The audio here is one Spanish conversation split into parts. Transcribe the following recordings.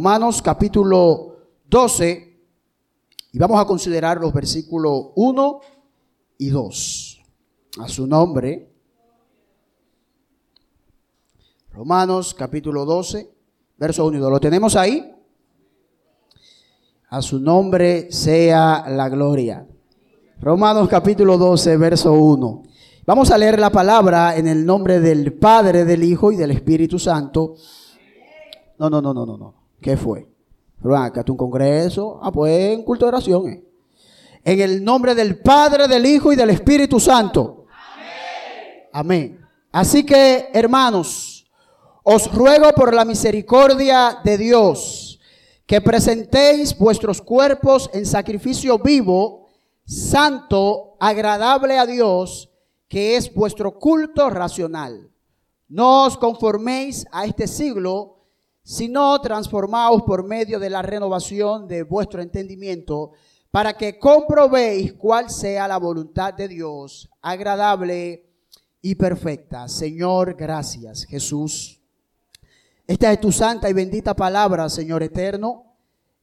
Romanos capítulo 12 y vamos a considerar los versículos 1 y 2. A su nombre. Romanos capítulo 12, verso 1 y 2. ¿Lo tenemos ahí? A su nombre sea la gloria. Romanos capítulo 12, verso 1. Vamos a leer la palabra en el nombre del Padre, del Hijo y del Espíritu Santo. No, no, no, no, no, no. ¿Qué fue? Pero acá un congreso. Ah, pues un culto de oración. Eh. En el nombre del Padre, del Hijo y del Espíritu Santo. Amén. Amén. Así que, hermanos, os ruego por la misericordia de Dios que presentéis vuestros cuerpos en sacrificio vivo, santo, agradable a Dios, que es vuestro culto racional. No os conforméis a este siglo, sino transformaos por medio de la renovación de vuestro entendimiento, para que comprobéis cuál sea la voluntad de Dios, agradable y perfecta. Señor, gracias, Jesús. Esta es tu santa y bendita palabra, Señor eterno.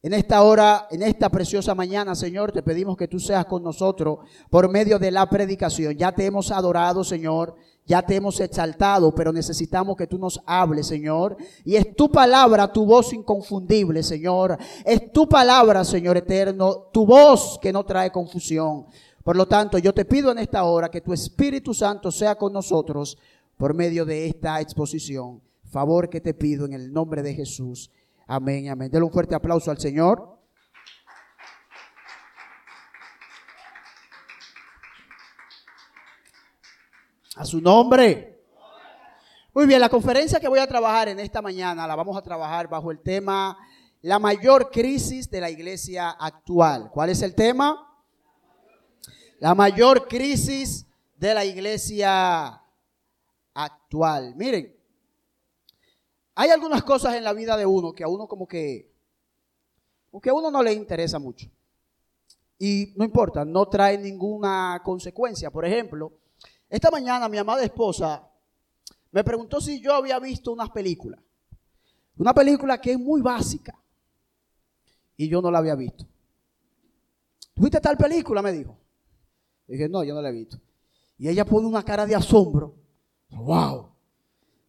En esta hora, en esta preciosa mañana, Señor, te pedimos que tú seas con nosotros por medio de la predicación. Ya te hemos adorado, Señor. Ya te hemos exaltado, pero necesitamos que tú nos hables, Señor. Y es tu palabra, tu voz inconfundible, Señor. Es tu palabra, Señor eterno, tu voz que no trae confusión. Por lo tanto, yo te pido en esta hora que tu Espíritu Santo sea con nosotros por medio de esta exposición. Favor que te pido en el nombre de Jesús. Amén, amén. Denle un fuerte aplauso al Señor. A su nombre. Muy bien, la conferencia que voy a trabajar en esta mañana la vamos a trabajar bajo el tema La mayor crisis de la iglesia actual. ¿Cuál es el tema? La mayor crisis de la iglesia actual. Miren, hay algunas cosas en la vida de uno que a uno como que, que a uno no le interesa mucho. Y no importa, no trae ninguna consecuencia. Por ejemplo, esta mañana mi amada esposa me preguntó si yo había visto unas películas. Una película que es muy básica. Y yo no la había visto. ¿Viste tal película? Me dijo. dije, no, yo no la he visto. Y ella pone una cara de asombro. ¡Wow!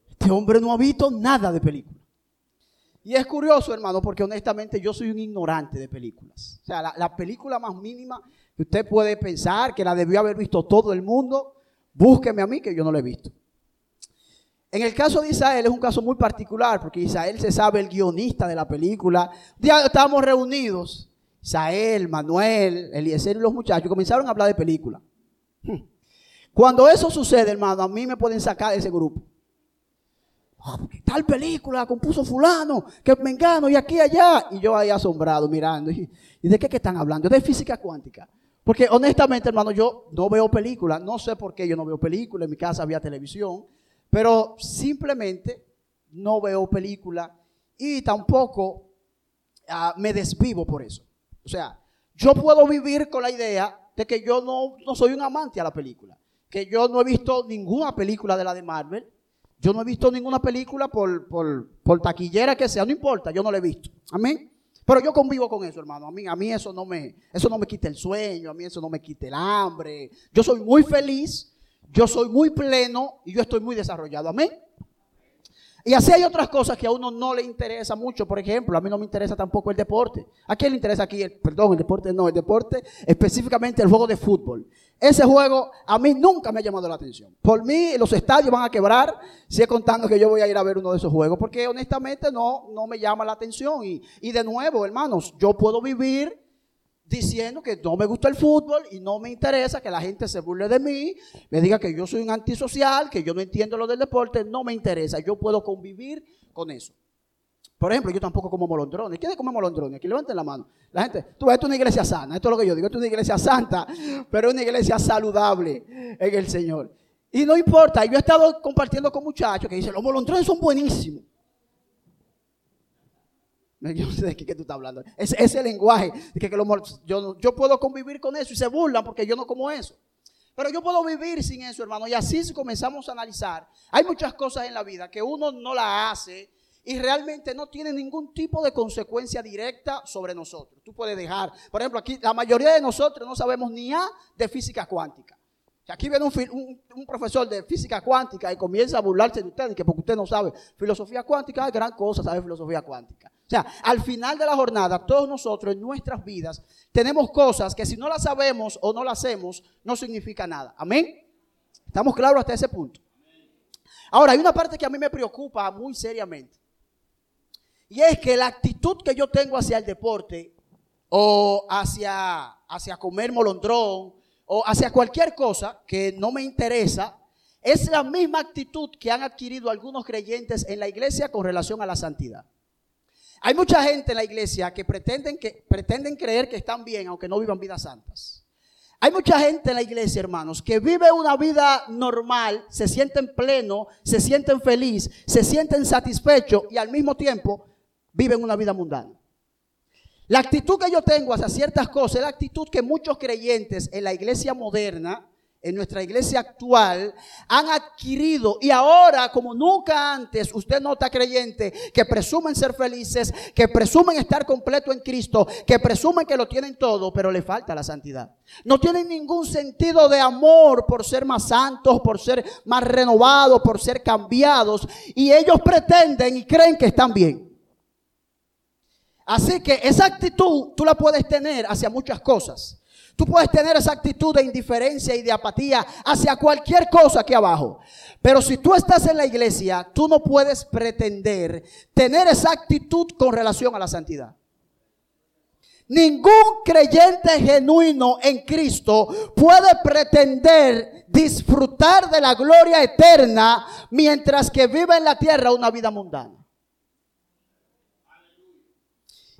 Este hombre no ha visto nada de película. Y es curioso, hermano, porque honestamente yo soy un ignorante de películas. O sea, la, la película más mínima que usted puede pensar que la debió haber visto todo el mundo, Búsqueme a mí que yo no lo he visto. En el caso de Israel es un caso muy particular porque Israel se sabe el guionista de la película. Día estábamos reunidos, Israel, Manuel, Eliezer y los muchachos comenzaron a hablar de película. Hmm. Cuando eso sucede, hermano, a mí me pueden sacar de ese grupo. Ah, tal película compuso fulano, que me engano y aquí allá. Y yo ahí asombrado mirando. ¿Y de qué están hablando? De física cuántica. Porque honestamente, hermano, yo no veo películas. No sé por qué yo no veo películas. En mi casa había televisión. Pero simplemente no veo películas y tampoco ah, me desvivo por eso. O sea, yo puedo vivir con la idea de que yo no, soy un amante a la película. Que yo no he visto ninguna película de la de Marvel. Yo no he visto ninguna película por, por taquillera que sea. No importa, yo no la he visto. Amén. Pero yo convivo con eso, hermano. A mí, a mí eso, no me, eso no me quita el sueño, a mí eso no me quita el hambre. Yo soy muy feliz, yo soy muy pleno y yo estoy muy desarrollado. Amén. Y así hay otras cosas que a uno no le interesa mucho. Por ejemplo, a mí no me interesa tampoco el deporte. ¿A quién le interesa aquí? El, perdón, el deporte no, el deporte, específicamente el juego de fútbol. Ese juego a mí nunca me ha llamado la atención. Por mí, los estadios van a quebrar si es contando que yo voy a ir a ver uno de esos juegos, porque honestamente no, no me llama la atención. Y, y de nuevo, hermanos, yo puedo vivir diciendo que no me gusta el fútbol y no me interesa que la gente se burle de mí, me diga que yo soy un antisocial, que yo no entiendo lo del deporte, no me interesa, yo puedo convivir con eso. Por ejemplo, yo tampoco como molondrones. ¿Quiénes comen molondrones? Aquí levanten la mano. La gente, tú ves, esto es una iglesia sana, esto es lo que yo digo, esto es una iglesia santa, pero es una iglesia saludable en el Señor. Y no importa, yo he estado compartiendo con muchachos que dicen, los molondrones son buenísimos. Yo no sé de qué, tú estás hablando. Es, ese lenguaje. que, yo, yo puedo convivir con eso y se burlan porque yo no como eso. Pero yo puedo vivir sin eso, hermano. Y así si comenzamos a analizar, hay muchas cosas en la vida que uno no la hace y realmente no tiene ningún tipo de consecuencia directa sobre nosotros. Tú puedes dejar, por ejemplo, aquí la mayoría de nosotros no sabemos ni A de física cuántica. Aquí viene un, profesor de física cuántica y comienza a burlarse de ustedes, que porque usted no sabe filosofía cuántica, es gran cosa saber filosofía cuántica. O sea, al final de la jornada, todos nosotros en nuestras vidas tenemos cosas que si no las sabemos o no las hacemos, no significa nada. Amén. ¿Estamos claros hasta ese punto? Ahora, hay una parte que a mí me preocupa muy seriamente. Y es que la actitud que yo tengo hacia el deporte o hacia, hacia comer molondrón o hacia cualquier cosa que no me interesa, es la misma actitud que han adquirido algunos creyentes en la iglesia con relación a la santidad. Hay mucha gente en la iglesia que pretenden, que pretenden creer que están bien aunque no vivan vidas santas. Hay mucha gente en la iglesia, hermanos, que vive una vida normal, se sienten pleno, se sienten feliz, se sienten satisfechos y al mismo tiempo viven una vida mundana. La actitud que yo tengo hacia ciertas cosas es la actitud que muchos creyentes en la iglesia moderna, en nuestra iglesia actual, han adquirido. Y ahora, como nunca antes, usted no está creyente, que presumen ser felices, que presumen estar completo en Cristo, que presumen que lo tienen todo, pero le falta la santidad. No tienen ningún sentido de amor por ser más santos, por ser más renovados, por ser cambiados. Y ellos pretenden y creen que están bien. Así que esa actitud tú la puedes tener hacia muchas cosas. Tú puedes tener esa actitud de indiferencia y de apatía hacia cualquier cosa aquí abajo. Pero si tú estás en la iglesia, tú no puedes pretender tener esa actitud con relación a la santidad. Ningún creyente genuino en Cristo puede pretender disfrutar de la gloria eterna mientras que vive en la tierra una vida mundana.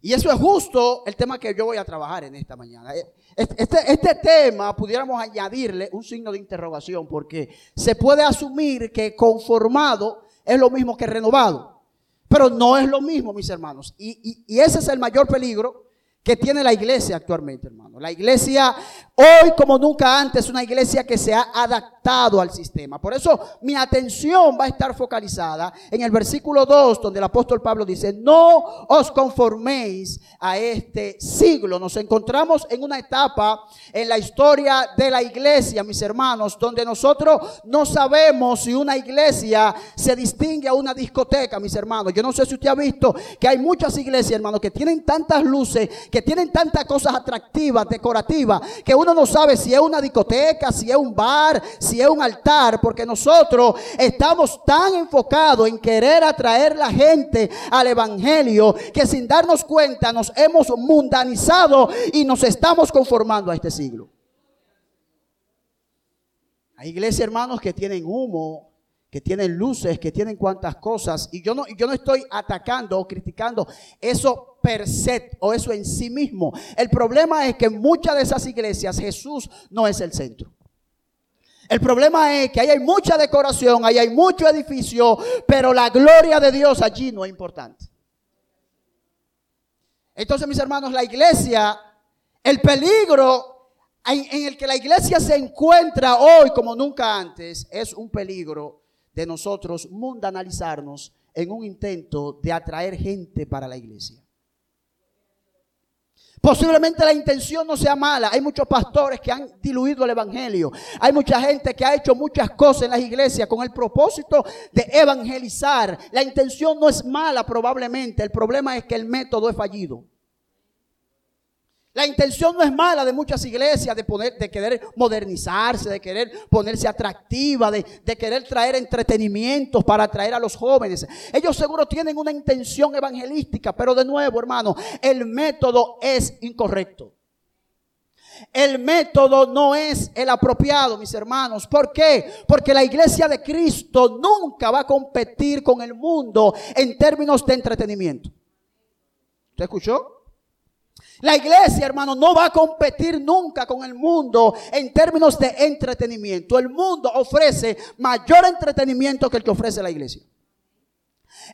Y eso es justo el tema que yo voy a trabajar en esta mañana. Eh, este, este, tema pudiéramos añadirle un signo de interrogación porque se puede asumir que conformado es lo mismo que renovado. Pero no es lo mismo, mis hermanos. y ese es el mayor peligro que tiene la iglesia actualmente, hermano. La iglesia hoy como nunca antes es una iglesia que se ha adaptado al sistema. Por eso mi atención va a estar focalizada en el versículo 2 donde el apóstol Pablo dice, no os conforméis a este siglo. Nos encontramos en una etapa en la historia de la iglesia, mis hermanos, donde nosotros no sabemos si una iglesia se distingue a una discoteca, mis hermanos. Yo no sé si usted ha visto que hay muchas iglesias, hermanos, que tienen tantas luces que tienen tantas cosas atractivas, decorativas, que uno no sabe si es una discoteca, si es un bar, si es un altar, porque nosotros estamos tan enfocados en querer atraer la gente al Evangelio que sin darnos cuenta nos hemos mundanizado y nos estamos conformando a este siglo. Hay iglesias, hermanos, que tienen humo, que tienen luces, que tienen cuantas cosas. Y yo no, yo no estoy atacando o criticando eso per se o eso en sí mismo. El problema es que en muchas de esas iglesias Jesús no es el centro. El problema es que ahí hay mucha decoración, ahí hay mucho edificio, pero la gloria de Dios allí no es importante. Entonces, mis hermanos, la iglesia, el peligro en el que la iglesia se encuentra hoy como nunca antes, es un peligro de nosotros mundanalizarnos en un intento de atraer gente para la iglesia. Posiblemente la intención no sea mala. Hay muchos pastores que han diluido el evangelio. Hay mucha gente que ha hecho muchas cosas en las iglesias con el propósito de evangelizar. La intención no es mala probablemente. El problema es que el método es fallido. La intención no es mala de muchas iglesias de, poner, de querer modernizarse, de querer ponerse atractiva, de, querer traer entretenimientos para atraer a los jóvenes. Ellos seguro tienen una intención evangelística, pero de nuevo, hermano, el método es incorrecto. El método no es el apropiado, mis hermanos. ¿Por qué? Porque la iglesia de Cristo nunca va a competir con el mundo en términos de entretenimiento. ¿Usted escuchó? La iglesia, hermano, no va a competir nunca con el mundo en términos de entretenimiento. El mundo ofrece mayor entretenimiento que el que ofrece la iglesia.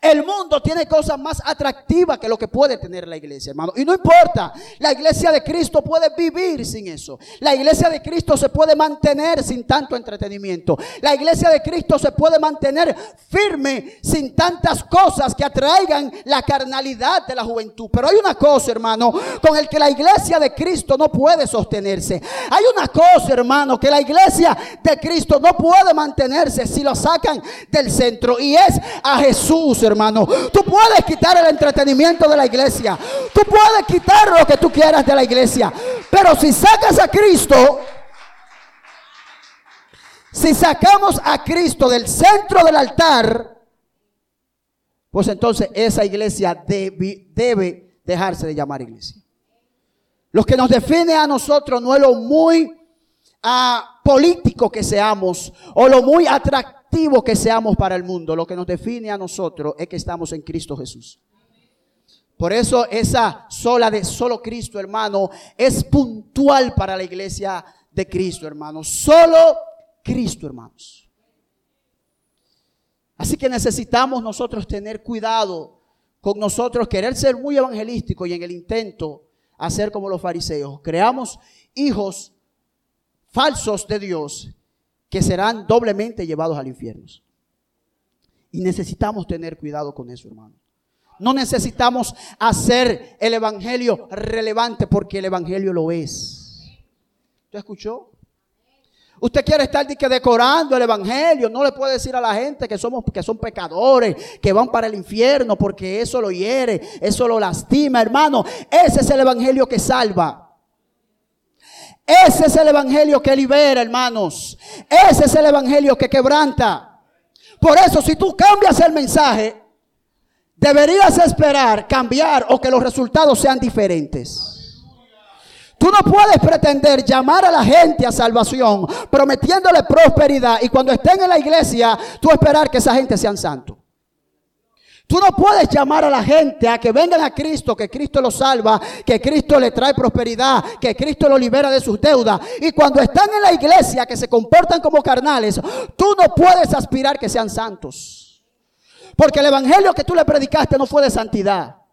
El mundo tiene cosas más atractivas que lo que puede tener la iglesia, hermano. Y no importa, la iglesia de Cristo puede vivir sin eso. La iglesia de Cristo se puede mantener sin tanto entretenimiento. La iglesia de Cristo se puede mantener firme sin tantas cosas que atraigan la carnalidad de la juventud. Pero hay una cosa, hermano, con el que la iglesia de Cristo no puede sostenerse. Hay una cosa, hermano, que la iglesia de Cristo no puede mantenerse si lo sacan del centro. Y es a Jesús, hermano. Tú puedes quitar el entretenimiento de la iglesia. Tú puedes quitar lo que tú quieras de la iglesia. Pero si sacas a Cristo, si sacamos a Cristo del centro del altar, pues entonces esa iglesia debe, dejarse de llamar iglesia. Lo que nos define a nosotros no es lo muy ah, político que seamos o lo muy atractivo que seamos para el mundo, lo que nos define a nosotros es que estamos en Cristo Jesús. Por eso esa sola de solo Cristo, hermano, es puntual para la iglesia de Cristo, hermano. Solo Cristo, hermanos. Así que necesitamos nosotros tener cuidado con nosotros, querer ser muy evangelístico y en el intento hacer como los fariseos. Creamos hijos falsos de Dios que serán doblemente llevados al infierno. Y necesitamos tener cuidado con eso, hermano. No necesitamos hacer el Evangelio relevante porque el Evangelio lo es. ¿Usted escuchó? Usted quiere estar decorando el Evangelio. No le puede decir a la gente que, somos, que son pecadores, que van para el infierno porque eso lo hiere, eso lo lastima, hermano. Ese es el Evangelio que salva. Ese es el evangelio que libera, hermanos. Ese es el evangelio que quebranta. Por eso, si tú cambias el mensaje, deberías esperar cambiar o que los resultados sean diferentes. Tú no puedes pretender llamar a la gente a salvación prometiéndole prosperidad y cuando estén en la iglesia, tú esperar que esa gente sean santos. Tú no puedes llamar a la gente a que vengan a Cristo, que Cristo los salva, que Cristo le trae prosperidad, que Cristo los libera de sus deudas. Y cuando están en la iglesia, que se comportan como carnales, tú no puedes aspirar que sean santos. Porque el evangelio que tú le predicaste no fue de santidad.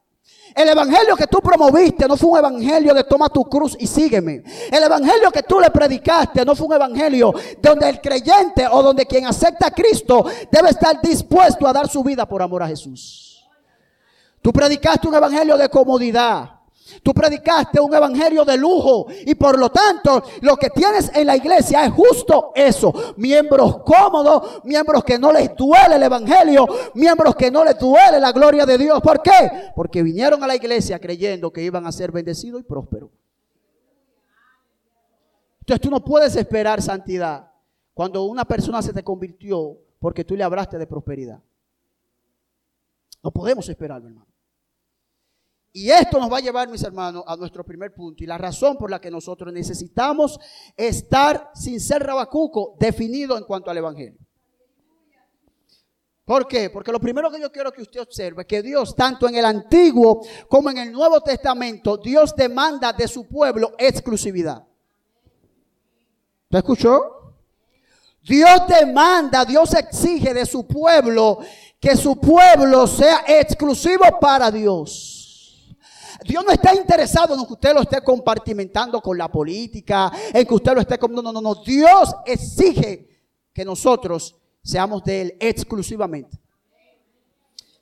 El evangelio que tú promoviste no fue un evangelio de toma tu cruz y sígueme. El evangelio que tú le predicaste no fue un evangelio donde el creyente o donde quien acepta a Cristo debe estar dispuesto a dar su vida por amor a Jesús. Tú predicaste un evangelio de comodidad. Tú predicaste un evangelio de lujo y por lo tanto lo que tienes en la iglesia es justo eso. Miembros cómodos, miembros que no les duele el evangelio, miembros que no les duele la gloria de Dios. ¿Por qué? Porque vinieron a la iglesia creyendo que iban a ser bendecidos y prósperos. Entonces tú no puedes esperar santidad cuando una persona se te convirtió porque tú le hablaste de prosperidad. No podemos esperarlo, hermano. Y esto nos va a llevar, mis hermanos, a nuestro primer punto. Y la razón por la que nosotros necesitamos estar sin ser rabacuco definido en cuanto al Evangelio. ¿Por qué? Porque lo primero que yo quiero que usted observe es que Dios, tanto en el Antiguo como en el Nuevo Testamento, Dios demanda de su pueblo exclusividad. ¿Te escuchó? Dios demanda, Dios exige de su pueblo que su pueblo sea exclusivo para Dios. Dios no está interesado en que usted lo esté compartimentando con la política, en que usted lo esté... No, no, no. Dios exige que nosotros seamos de Él exclusivamente.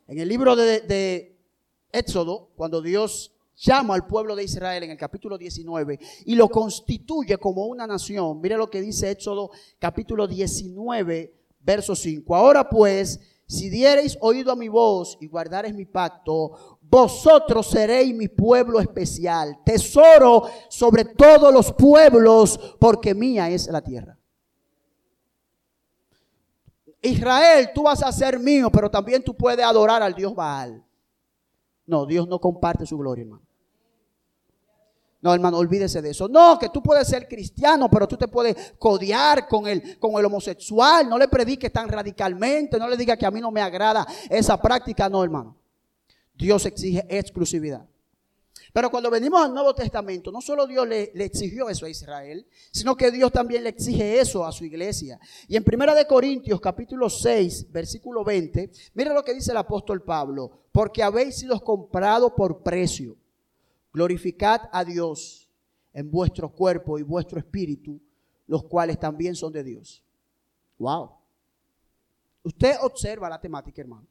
En el libro de, de Éxodo, cuando Dios llama al pueblo de Israel en el capítulo 19 y lo constituye como una nación. Mire lo que dice Éxodo capítulo 19, verso 5. Ahora pues, si diereis oído a mi voz y guardareis mi pacto, vosotros seréis mi pueblo especial, tesoro sobre todos los pueblos, porque mía es la tierra. Israel, tú vas a ser mío, pero también tú puedes adorar al Dios Baal. No, Dios no comparte su gloria, hermano. No, hermano, olvídese de eso. No, que tú puedes ser cristiano, pero tú te puedes codiar con el, con el homosexual. No le prediques tan radicalmente. No le digas que a mí no me agrada esa práctica. No, hermano. Dios exige exclusividad. Pero cuando venimos al Nuevo Testamento, no solo Dios le, exigió eso a Israel, sino que Dios también le exige eso a su iglesia. Y en Primera de Corintios, capítulo 6, versículo 20, mira lo que dice el apóstol Pablo, porque habéis sido comprados por precio. Glorificad a Dios en vuestro cuerpo y vuestro espíritu, los cuales también son de Dios. Wow. Usted observa la temática, hermano.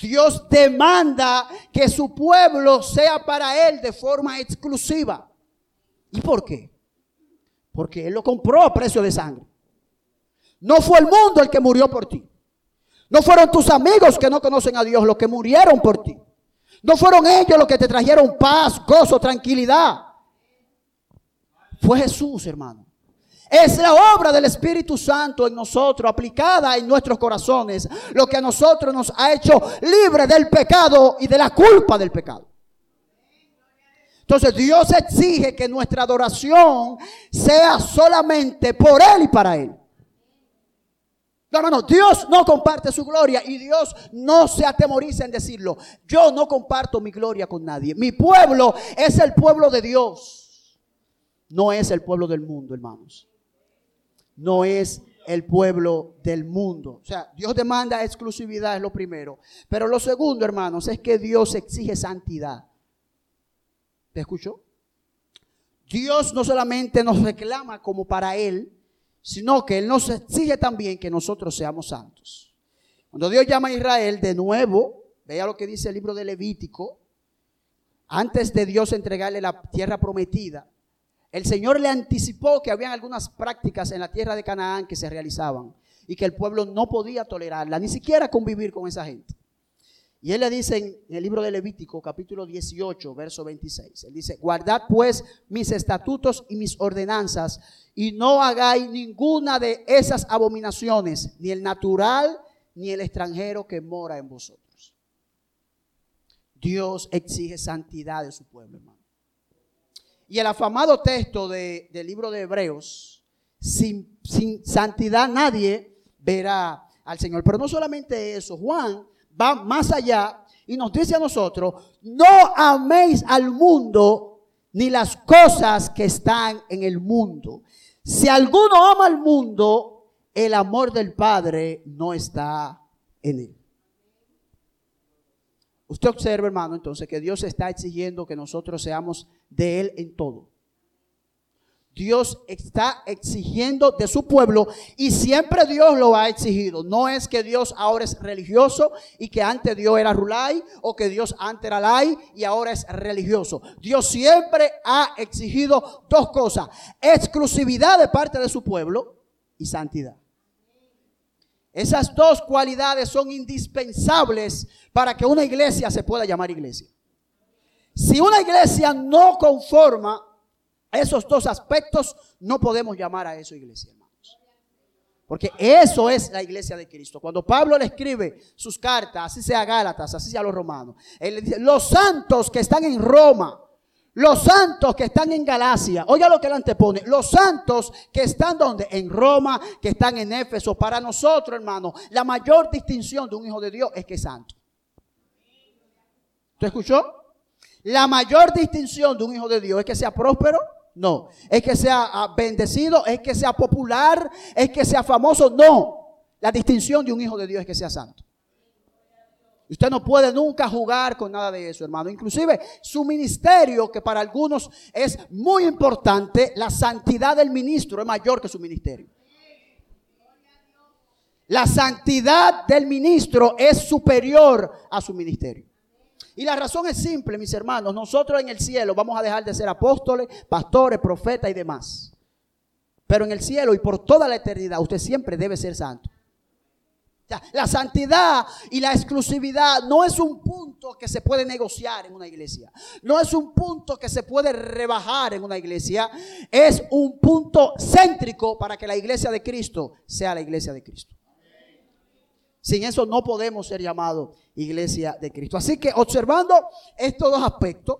Dios demanda que su pueblo sea para Él de forma exclusiva. ¿Y por qué? Porque Él lo compró a precio de sangre. No fue el mundo el que murió por ti. No fueron tus amigos que no conocen a Dios los que murieron por ti. No fueron ellos los que te trajeron paz, gozo, tranquilidad. Fue Jesús, hermano. Es la obra del Espíritu Santo en nosotros, aplicada en nuestros corazones, lo que a nosotros nos ha hecho libre del pecado y de la culpa del pecado. Entonces Dios exige que nuestra adoración sea solamente por Él y para Él. No, no, no, Dios no comparte su gloria y Dios no se atemoriza en decirlo. Yo no comparto mi gloria con nadie. Mi pueblo es el pueblo de Dios. No es el pueblo del mundo, hermanos no es el pueblo del mundo. O sea, Dios demanda exclusividad, es lo primero. Pero lo segundo, hermanos, es que Dios exige santidad. ¿Te escuchó? Dios no solamente nos reclama como para Él, sino que Él nos exige también que nosotros seamos santos. Cuando Dios llama a Israel de nuevo, vea lo que dice el libro de Levítico, antes de Dios entregarle la tierra prometida, el Señor le anticipó que habían algunas prácticas en la tierra de Canaán que se realizaban y que el pueblo no podía tolerarla, ni siquiera convivir con esa gente. Y él le dice en el libro de Levítico, capítulo 18, verso 26, él dice, guardad pues mis estatutos y mis ordenanzas y no hagáis ninguna de esas abominaciones, ni el natural ni el extranjero que mora en vosotros. Dios exige santidad de su pueblo, hermano. Y el afamado texto del libro de Hebreos, sin, sin santidad nadie verá al Señor. Pero no solamente eso, Juan va más allá y nos dice a nosotros, no améis al mundo ni las cosas que están en el mundo. Si alguno ama al mundo, el amor del Padre no está en él. Usted observa, hermano, entonces que Dios está exigiendo que nosotros seamos de Él en todo. Dios está exigiendo de su pueblo y siempre Dios lo ha exigido. No es que Dios ahora es religioso y que antes Dios era Rulay o que Dios antes era Lai y ahora es religioso. Dios siempre ha exigido dos cosas, exclusividad de parte de su pueblo y santidad. Esas dos cualidades son indispensables para que una iglesia se pueda llamar iglesia. Si una iglesia no conforma esos dos aspectos, no podemos llamar a eso iglesia, hermanos. Porque eso es la iglesia de Cristo. Cuando Pablo le escribe sus cartas, así sea a Gálatas, así sea a los romanos, él dice, los santos que están en Roma, los santos que están en Galacia, oiga lo que él antepone, los santos que están donde? En Roma, que están en Éfeso. Para nosotros, hermano, la mayor distinción de un hijo de Dios es que es santo. ¿Usted escuchó? La mayor distinción de un hijo de Dios es que sea próspero. No. Es que sea ah, bendecido, es que sea popular, es que sea famoso. No. La distinción de un hijo de Dios es que sea santo. Usted no puede nunca jugar con nada de eso, hermano. Inclusive su ministerio, que para algunos es muy importante, la santidad del ministro es mayor que su ministerio. La santidad del ministro es superior a su ministerio. Y la razón es simple, mis hermanos. Nosotros en el cielo vamos a dejar de ser apóstoles, pastores, profetas y demás. Pero en el cielo y por toda la eternidad usted siempre debe ser santo. La santidad y la exclusividad no es un punto que se puede negociar en una iglesia. No es un punto que se puede rebajar en una iglesia. Es un punto céntrico para que la iglesia de Cristo sea la iglesia de Cristo. Sin eso no podemos ser llamados iglesia de Cristo. Así que observando estos dos aspectos,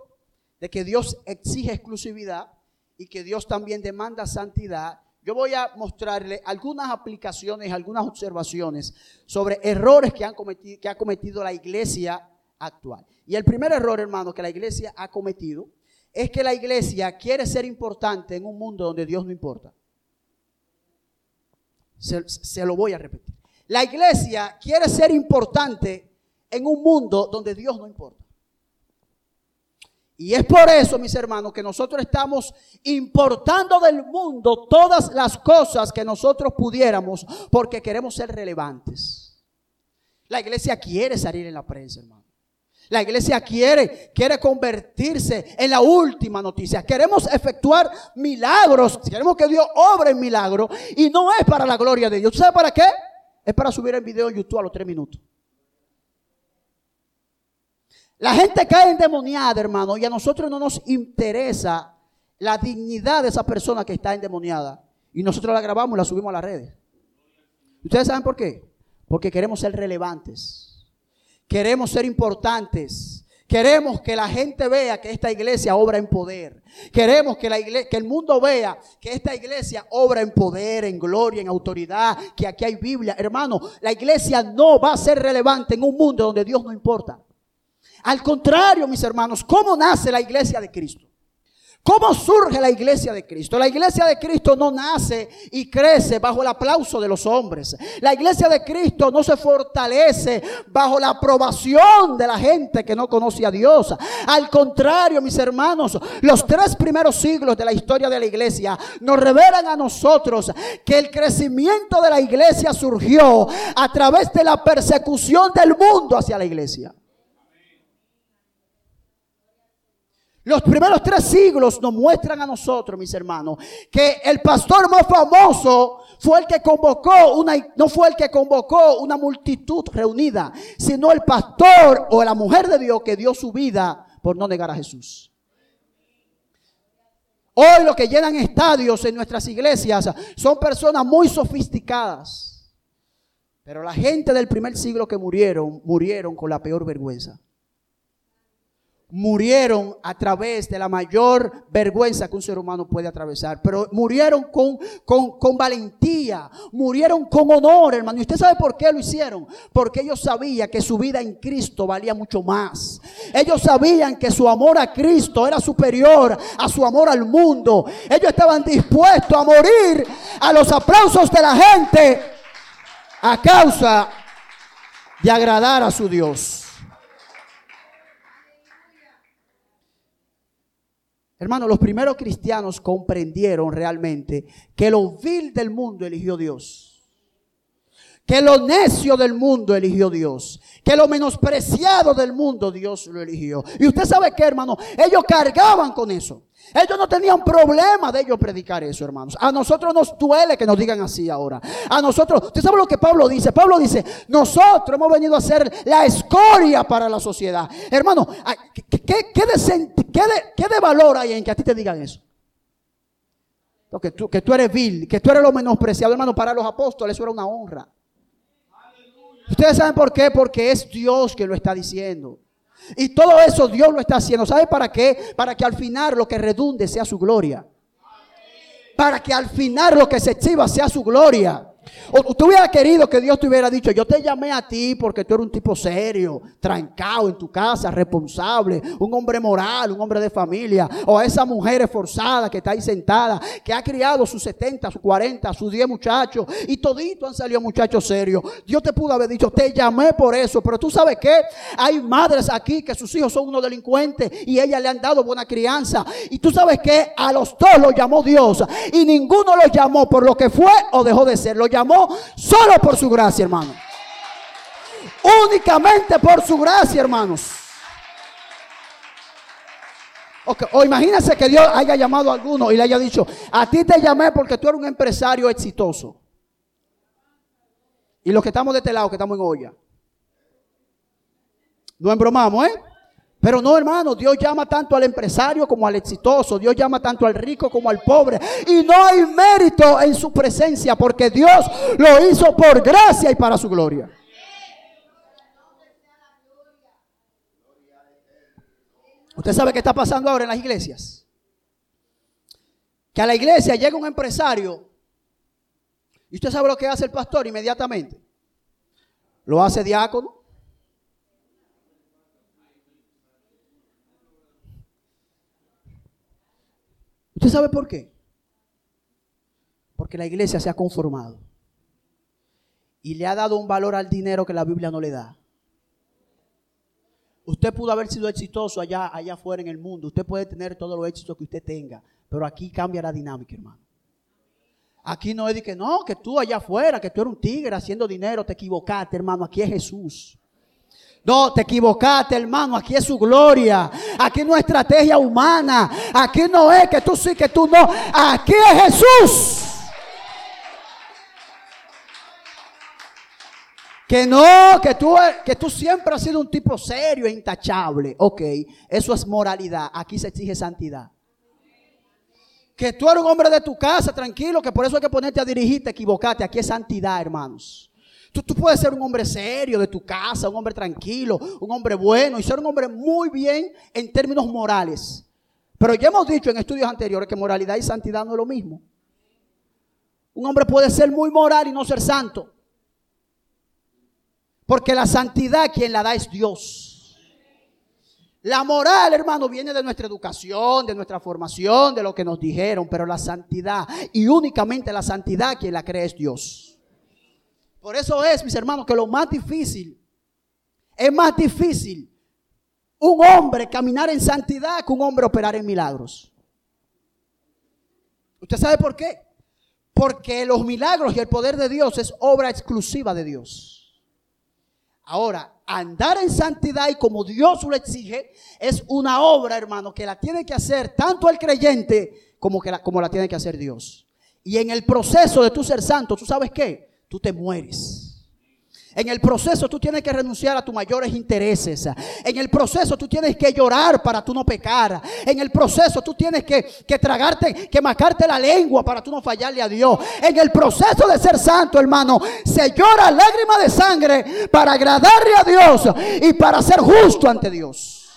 de que Dios exige exclusividad y que Dios también demanda santidad, yo voy a mostrarle algunas aplicaciones, algunas observaciones sobre errores que, han cometido, que ha cometido la iglesia actual. Y el primer error, hermano, que la iglesia ha cometido es que la iglesia quiere ser importante en un mundo donde Dios no importa. Se, se, lo voy a repetir. La iglesia quiere ser importante en un mundo donde Dios no importa. Y es por eso, mis hermanos, que nosotros estamos importando del mundo todas las cosas que nosotros pudiéramos porque queremos ser relevantes. La iglesia quiere salir en la prensa, hermano. La iglesia quiere, quiere convertirse en la última noticia. Queremos efectuar milagros. Queremos que Dios obre en milagros. Y no es para la gloria de Dios. ¿Sabe para qué? Es para subir el video en YouTube a los tres minutos. La gente cae endemoniada, hermano, y a nosotros no nos interesa la dignidad de esa persona que está endemoniada. Y nosotros la grabamos y la subimos a las redes. ¿Ustedes saben por qué? Porque queremos ser relevantes. Queremos ser importantes. Queremos que la gente vea que esta iglesia obra en poder. Queremos que, la iglesia, que el mundo vea que esta iglesia obra en poder, en gloria, en autoridad, que aquí hay Biblia. Hermano, la iglesia no va a ser relevante en un mundo donde Dios no importa. Al contrario, mis hermanos, ¿cómo nace la iglesia de Cristo? ¿Cómo surge la iglesia de Cristo? La iglesia de Cristo no nace y crece bajo el aplauso de los hombres. La iglesia de Cristo no se fortalece bajo la aprobación de la gente que no conoce a Dios. Al contrario, mis hermanos, los tres primeros siglos de la historia de la iglesia nos revelan a nosotros que el crecimiento de la iglesia surgió a través de la persecución del mundo hacia la iglesia. Los primeros tres siglos nos muestran a nosotros, mis hermanos, que el pastor más famoso fue el que convocó una, no fue el que convocó una multitud reunida, sino el pastor o la mujer de Dios que dio su vida por no negar a Jesús. Hoy lo que llenan estadios en nuestras iglesias son personas muy sofisticadas. Pero la gente del primer siglo que murieron, murieron con la peor vergüenza murieron a través de la mayor vergüenza que un ser humano puede atravesar. Pero murieron con, con, valentía, murieron con honor, hermano. ¿Y usted sabe por qué lo hicieron? Porque ellos sabían que su vida en Cristo valía mucho más. Ellos sabían que su amor a Cristo era superior a su amor al mundo. Ellos estaban dispuestos a morir a los aplausos de la gente a causa de agradar a su Dios. Hermano, los primeros cristianos comprendieron realmente que lo vil del mundo eligió Dios. Que lo necio del mundo eligió Dios. Que lo menospreciado del mundo Dios lo eligió. Y usted sabe que, hermano, ellos cargaban con eso. Ellos no tenían problema de ellos predicar eso, hermanos. A nosotros nos duele que nos digan así ahora. A nosotros, usted sabe lo que Pablo dice. Pablo dice, nosotros hemos venido a ser la escoria para la sociedad. Hermano, ¿qué, qué, de, valor hay en que a ti te digan eso? Que tú, que tú eres vil, que tú eres lo menospreciado, hermano. Para los apóstoles eso era una honra. Ustedes saben por qué, porque es Dios que lo está diciendo. Y todo eso Dios lo está haciendo. ¿Sabe para qué? Para que al final lo que redunde sea su gloria. Para que al final lo que se exhiba sea su gloria. O tú hubiera querido que Dios te hubiera dicho, yo te llamé a ti porque tú eres un tipo serio, trancado en tu casa, responsable, un hombre moral, un hombre de familia, o a esa mujer esforzada que está ahí sentada, que ha criado sus 70, sus 40, sus 10 muchachos, y todito han salido muchachos serios. Dios te pudo haber dicho, te llamé por eso, pero tú sabes que hay madres aquí que sus hijos son unos delincuentes y ellas le han dado buena crianza. Y tú sabes que a los dos los llamó Dios y ninguno los llamó por lo que fue o dejó de ser. Solo por su gracia, hermano. Únicamente por su gracia, hermanos. O imagínense que Dios haya llamado a alguno y le haya dicho, a ti te llamé porque tú eres un empresario exitoso. Y los que estamos de este lado, que estamos en olla. No embromamos, ¿eh? Pero no, hermano, Dios llama tanto al empresario como al exitoso. Dios llama tanto al rico como al pobre. Y no hay mérito en su presencia porque Dios lo hizo por gracia y para su gloria. Usted sabe qué está pasando ahora en las iglesias. Que a la iglesia llega un empresario y usted sabe lo que hace el pastor inmediatamente. Lo hace diácono, ¿Usted sabe por qué? Porque la iglesia se ha conformado y le ha dado un valor al dinero que la Biblia no le da. Usted pudo haber sido exitoso allá, allá afuera en el mundo. Usted puede tener todos los éxitos que usted tenga. Pero aquí cambia la dinámica, hermano. Aquí no es de que no, que tú allá afuera, que tú eres un tigre haciendo dinero, te equivocaste, hermano. Aquí es Jesús. No, te equivocaste, hermano. Aquí es su gloria. Aquí no es estrategia humana. Aquí no es que tú sí, que tú no. Aquí es Jesús. Que no, que tú, que tú siempre has sido un tipo serio e intachable. Ok, eso es moralidad. Aquí se exige santidad. Que tú eres un hombre de tu casa, tranquilo, que por eso hay que ponerte a dirigirte, equivocarte. Aquí es santidad, hermanos. Tú, puedes ser un hombre serio de tu casa, un hombre tranquilo, un hombre bueno y ser un hombre muy bien en términos morales. Pero ya hemos dicho en estudios anteriores que moralidad y santidad no es lo mismo. Un hombre puede ser muy moral y no ser santo. Porque la santidad quien la da es Dios. La moral, hermano, viene de nuestra educación, de nuestra formación, de lo que nos dijeron, pero la santidad y únicamente la santidad quien la cree es Dios. Por eso es, mis hermanos, que lo más difícil, es más difícil un hombre caminar en santidad que un hombre operar en milagros. ¿Usted sabe por qué? Porque los milagros y el poder de Dios es obra exclusiva de Dios. Ahora, andar en santidad y como Dios lo exige, es una obra, hermano, que la tiene que hacer tanto el creyente como, que la, como la tiene que hacer Dios. Y en el proceso de tú ser santo, ¿tú sabes qué? Tú te mueres. En el proceso tú tienes que renunciar a tus mayores intereses. En el proceso tú tienes que llorar para tú no pecar. En el proceso tú tienes que, que tragarte, que marcarte la lengua para tú no fallarle a Dios. En el proceso de ser santo, hermano, se llora lágrima de sangre para agradarle a Dios y para ser justo ante Dios.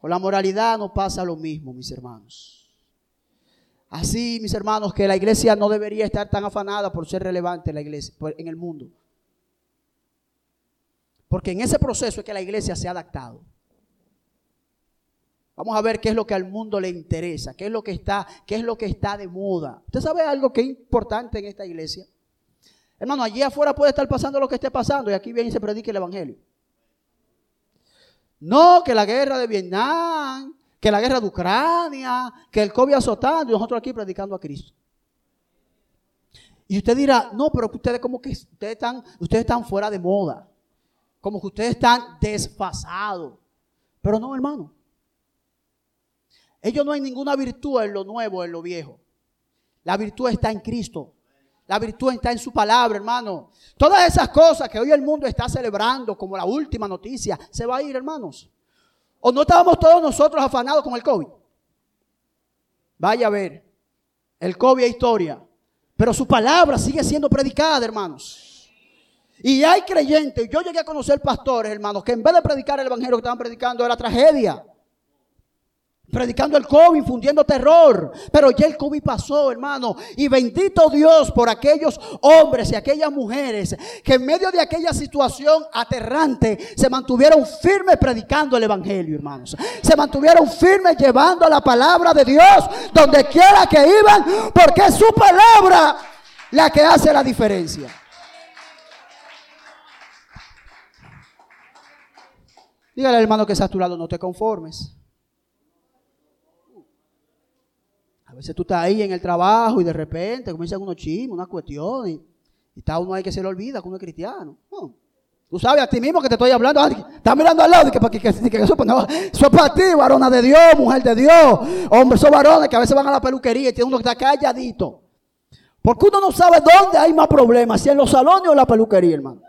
Con la moralidad no pasa lo mismo, mis hermanos. Así, mis hermanos, que la iglesia no debería estar tan afanada por ser relevante en la iglesia, en el mundo. Porque en ese proceso es que la iglesia se ha adaptado. Vamos a ver qué es lo que al mundo le interesa, qué es lo que está, qué es lo que está de moda. ¿Usted sabe algo que es importante en esta iglesia? Hermano, allí afuera puede estar pasando lo que esté pasando y aquí viene y se predica el evangelio. No, que la guerra de Vietnam, que la guerra de Ucrania, que el COVID azotando y nosotros aquí predicando a Cristo. Y usted dirá, no, pero ustedes como que ustedes están, ustedes están fuera de moda, como que ustedes están desfasados. Pero no, hermano. Ellos no hay ninguna virtud en lo nuevo, en lo viejo. La virtud está en Cristo. La virtud está en su palabra, hermano. Todas esas cosas que hoy el mundo está celebrando como la última noticia, se va a ir, hermanos. ¿O no estábamos todos nosotros afanados con el COVID? Vaya a ver, el COVID es historia, pero su palabra sigue siendo predicada, hermanos. Y hay creyentes, yo llegué a conocer pastores, hermanos, que en vez de predicar el evangelio que estaban predicando era tragedia predicando el COVID, infundiendo terror. Pero ya el COVID pasó, hermano. Y bendito Dios por aquellos hombres y aquellas mujeres que en medio de aquella situación aterrante se mantuvieron firmes predicando el Evangelio, hermanos. Se mantuvieron firmes llevando la palabra de Dios donde quiera que iban, porque es su palabra la que hace la diferencia. Dígale al hermano que está a tu lado, no te conformes. A veces tú estás ahí en el trabajo y de repente comienzan unos chismes, unas cuestiones. Y está uno ahí que se le olvida que uno es cristiano. Tú sabes a ti mismo que te estoy hablando. estás mirando al lado. Que, que, que, que eso, pues, eso, es para ti, varona de Dios, mujer de Dios. Hombre, esos varones que a veces van a la peluquería y tiene uno que está calladito. Porque uno no sabe dónde hay más problemas, si en los salones o en la peluquería, hermano.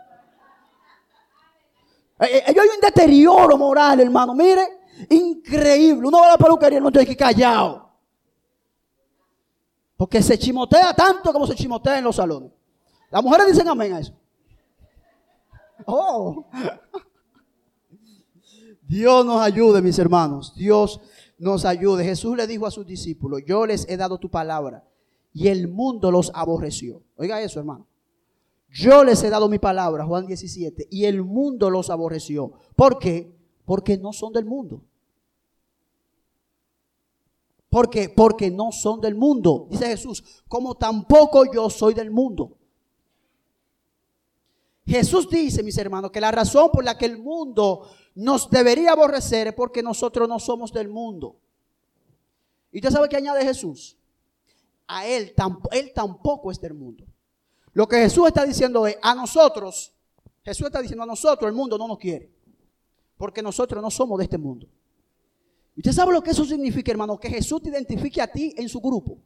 Eh, eh, hay un deterioro moral, hermano. Mire, increíble. Uno va a la peluquería y no tiene que callado. Porque se chimotea tanto como se chimotea en los salones. Las mujeres dicen amén a eso. Oh. Dios nos ayude, mis hermanos. Dios nos ayude. Jesús le dijo a sus discípulos, yo les he dado tu palabra y el mundo los aborreció. Oiga eso, hermano. Yo les he dado mi palabra, Juan 17, y el mundo los aborreció. ¿Por qué? Porque no son del mundo. ¿Por qué? Porque no son del mundo. Dice Jesús, como tampoco yo soy del mundo. Jesús dice, mis hermanos, que la razón por la que el mundo nos debería aborrecer es porque nosotros no somos del mundo. ¿Y usted sabe qué añade Jesús? A él, él tampoco es del mundo. Lo que Jesús está diciendo es, a nosotros, Jesús está diciendo a nosotros, el mundo no nos quiere. Porque nosotros no somos de este mundo. ¿Usted sabe lo que eso significa, hermano? Que Jesús te identifique a ti en su grupo.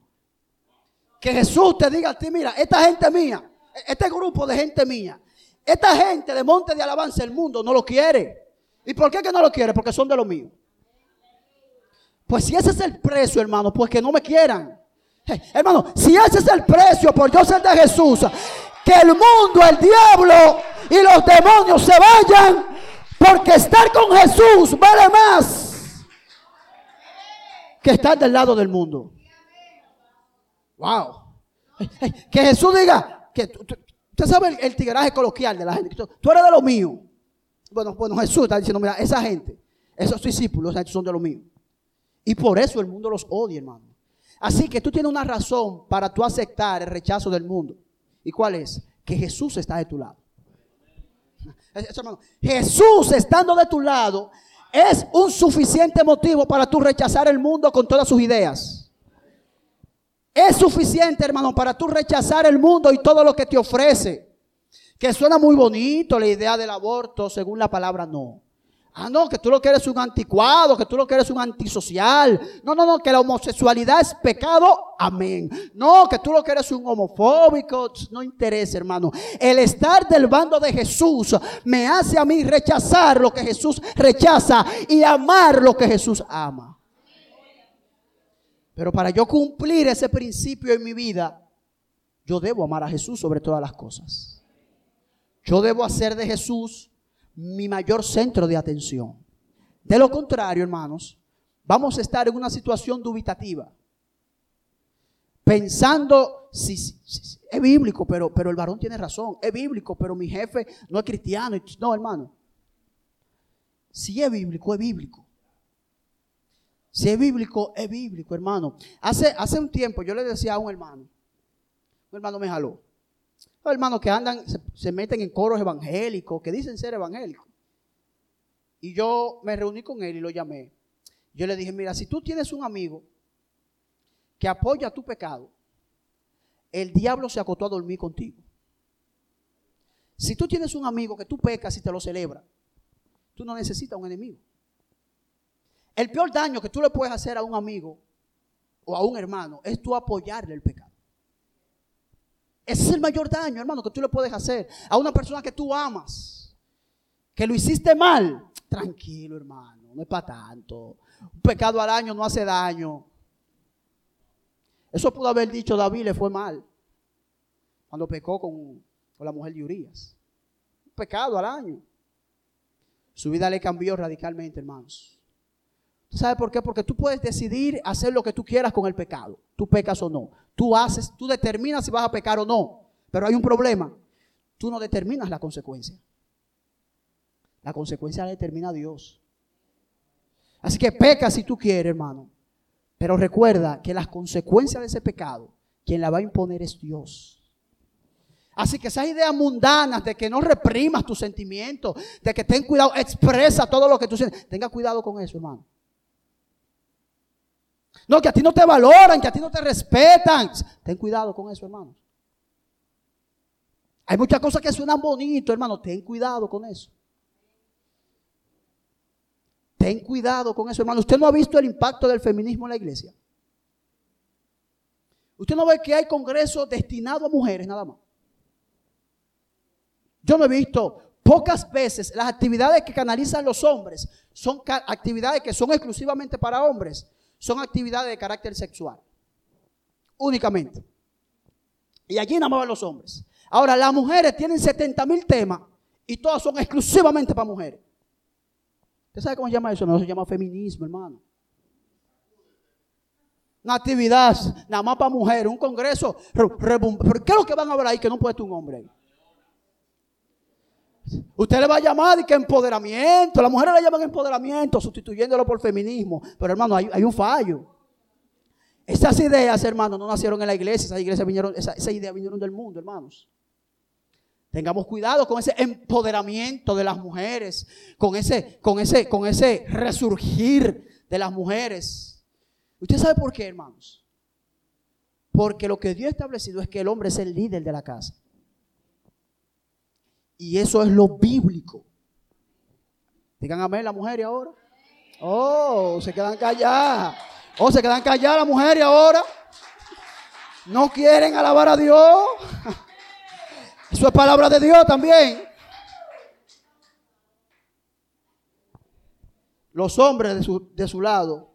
Que Jesús te diga a ti, mira, esta gente mía, este grupo de gente mía, esta gente de Monte de Alabanza, el mundo no lo quiere. ¿Y por qué que no lo quiere? Porque son de lo mío. Pues si ese es el precio, hermano, pues que no me quieran. hermano, si ese es el precio por yo ser de Jesús, que el mundo, el diablo y los demonios se vayan, porque estar con Jesús vale más que del lado del mundo. Wow. Que Jesús diga que usted sabe el, el, coloquial de la gente. Tú, eres de lo mío. Bueno, bueno, Jesús está diciendo, mira, esa gente, esos discípulos, son de lo mío. Y por eso el mundo los odia, hermano. Así que tú tienes una razón para tú aceptar el rechazo del mundo. ¿Y cuál es? Que Jesús está de tu lado. Jesús estando de tu lado es un suficiente motivo para tú rechazar el mundo con todas sus ideas. Es suficiente, hermano, para tú rechazar el mundo y todo lo que te ofrece. Que suena muy bonito la idea del aborto, según la palabra no. Ah, no, que tú lo que eres un anticuado, que tú lo que eres un antisocial. No, no, no, que la homosexualidad es pecado. Amén. No, que tú lo que eres un homofóbico. No interesa, hermano. El estar del bando de Jesús me hace a mí rechazar lo que Jesús rechaza y amar lo que Jesús ama. Pero para yo cumplir ese principio en mi vida, yo debo amar a Jesús sobre todas las cosas. Yo debo hacer de Jesús mi mayor centro de atención. De lo contrario, hermanos, vamos a estar en una situación dubitativa. Pensando, si, es bíblico, pero, pero el varón tiene razón. Es bíblico, pero mi jefe no es cristiano. No, hermano. Si es bíblico, es bíblico. Si es bíblico, es bíblico, hermano. Hace, hace un tiempo yo le decía a un hermano, un hermano me jaló hermanos que andan, se, meten en coros evangélicos, que dicen ser evangélicos. Y yo me reuní con él y lo llamé. Yo le dije, mira, si tú tienes un amigo que apoya tu pecado, el diablo se acotó a dormir contigo. Si tú tienes un amigo que tú pecas y te lo celebra, tú no necesitas un enemigo. El peor daño que tú le puedes hacer a un amigo o a un hermano es tú apoyarle el pecado. Ese es el mayor daño, hermano, que tú le puedes hacer a una persona que tú amas, que lo hiciste mal. Tranquilo, hermano, no es para tanto. Un pecado al año no hace daño. Eso pudo haber dicho David, le fue mal. Cuando pecó con, con la mujer de Urias. Un pecado al año. Su vida le cambió radicalmente, hermanos. ¿Sabe por qué? Porque tú puedes decidir hacer lo que tú quieras con el pecado. Tú pecas o no. Tú haces, tú determinas si vas a pecar o no. Pero hay un problema. Tú no determinas la consecuencia. La consecuencia la determina Dios. Así que peca si tú quieres, hermano. Pero recuerda que las consecuencias de ese pecado, quien la va a imponer es Dios. Así que esas ideas mundanas de que no reprimas tus sentimientos, de que ten cuidado, expresa todo lo que tú sientes. Tenga cuidado con eso, hermano. No, que a ti no te valoran, que a ti no te respetan. Ten cuidado con eso, hermano. Hay muchas cosas que suenan bonito, hermano. Ten cuidado con eso. Ten cuidado con eso, hermano. Usted no ha visto el impacto del feminismo en la iglesia. Usted no ve que hay congresos destinados a mujeres nada más. Yo no he visto pocas veces las actividades que canalizan los hombres son actividades que son exclusivamente para hombres son actividades de carácter sexual. Únicamente. Y allí nada más van los hombres. Ahora, las mujeres tienen 70 mil temas y todas son exclusivamente para mujeres. ¿Usted sabe cómo se llama eso? No se llama feminismo, hermano. Una actividad nada más para mujeres, un congreso. ¿Pero qué es lo que van a ver ahí que no puede estar un hombre ahí? Usted le va a llamar y que empoderamiento. Las mujeres le llaman empoderamiento, sustituyéndolo por feminismo. Pero hermano, hay, un fallo. Esas ideas, hermanos, no nacieron en la iglesia, esas, ideas vinieron, ideas vinieron del mundo, hermanos. Tengamos cuidado con ese empoderamiento de las mujeres, con ese, con ese, con ese resurgir de las mujeres. ¿Usted sabe por qué, hermanos? Porque lo que Dios ha establecido es que el hombre es el líder de la casa. Y eso es lo bíblico. Digan amén la mujer y ahora. Oh, se quedan calladas. Oh, se quedan calladas las mujeres ahora. No quieren alabar a Dios. Eso es palabra de Dios también. Los hombres de su, de su lado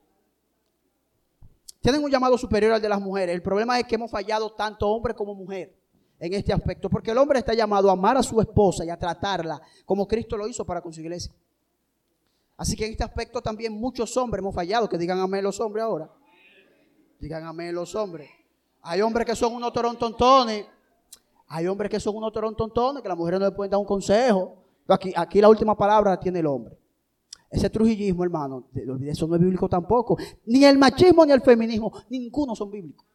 tienen un llamado superior al de las mujeres. El problema es que hemos fallado tanto hombre como mujer en este aspecto, porque el hombre está llamado a amar a su esposa y a tratarla como Cristo lo hizo para con su iglesia. Así que en este aspecto también muchos hombres hemos fallado, que digan amén los hombres ahora. Digan amén los hombres. Hay hombres que son unos torontontones, hay hombres que son unos torontontones, que las mujeres no le pueden dar un consejo. Aquí, aquí la última palabra la tiene el hombre. Ese trujillismo, hermano, eso no es bíblico tampoco. Ni el machismo ni el feminismo, ninguno son bíblicos.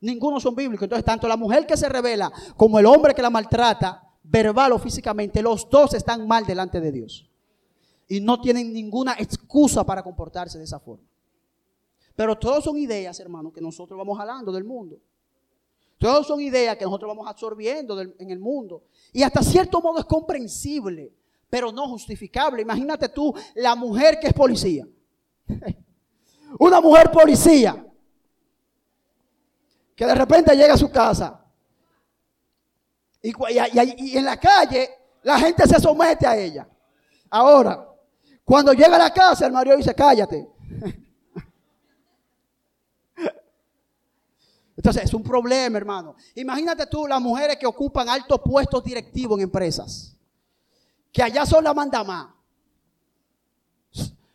Ninguno son bíblicos. Entonces, tanto la mujer que se revela como el hombre que la maltrata, verbal o físicamente, los dos están mal delante de Dios. Y no tienen ninguna excusa para comportarse de esa forma. Pero todos son ideas, hermano, que nosotros vamos jalando del mundo. Todos son ideas que nosotros vamos absorbiendo en el mundo. Y hasta cierto modo es comprensible, pero no justificable. Imagínate tú la mujer que es policía. Una mujer policía que de repente llega a su casa y, en la calle la gente se somete a ella. Ahora, cuando llega a la casa, el marido dice, cállate. Entonces, es un problema, hermano. Imagínate tú las mujeres que ocupan altos puestos directivos en empresas. Que allá son la manda más.